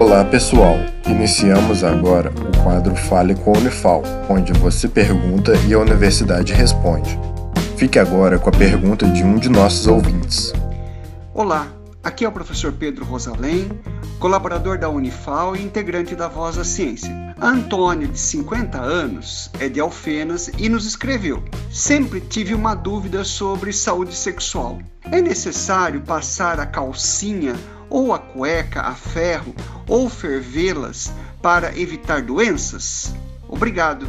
Olá pessoal, iniciamos agora o quadro Fale com a Unifal, onde você pergunta e a universidade responde. Fique agora com a pergunta de um de nossos ouvintes. Olá, aqui é o professor Pedro Rosalém, colaborador da Unifal e integrante da Voz da Ciência. A Antônia, de 50 anos, é de Alfenas e nos escreveu: Sempre tive uma dúvida sobre saúde sexual. É necessário passar a calcinha ou a cueca a ferro ou fervê-las para evitar doenças? Obrigado.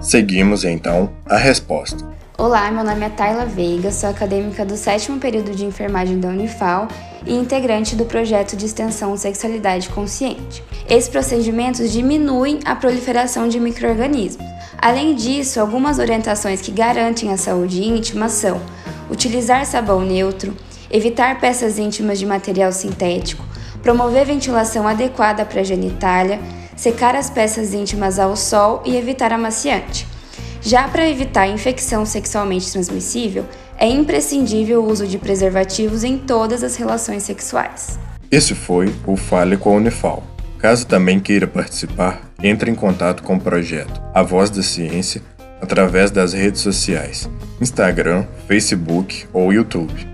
Seguimos então a resposta. Olá, meu nome é Tayla Veiga, sou acadêmica do sétimo período de enfermagem da Unifal e integrante do projeto de extensão Sexualidade Consciente. Esses procedimentos diminuem a proliferação de microrganismos. Além disso, algumas orientações que garantem a saúde íntima são utilizar sabão neutro, evitar peças íntimas de material sintético, promover ventilação adequada para a genitália, secar as peças íntimas ao sol e evitar amaciante. Já para evitar infecção sexualmente transmissível, é imprescindível o uso de preservativos em todas as relações sexuais. Esse foi o Fale com a Unifal. Caso também queira participar, entre em contato com o projeto A Voz da Ciência através das redes sociais, Instagram, Facebook ou YouTube.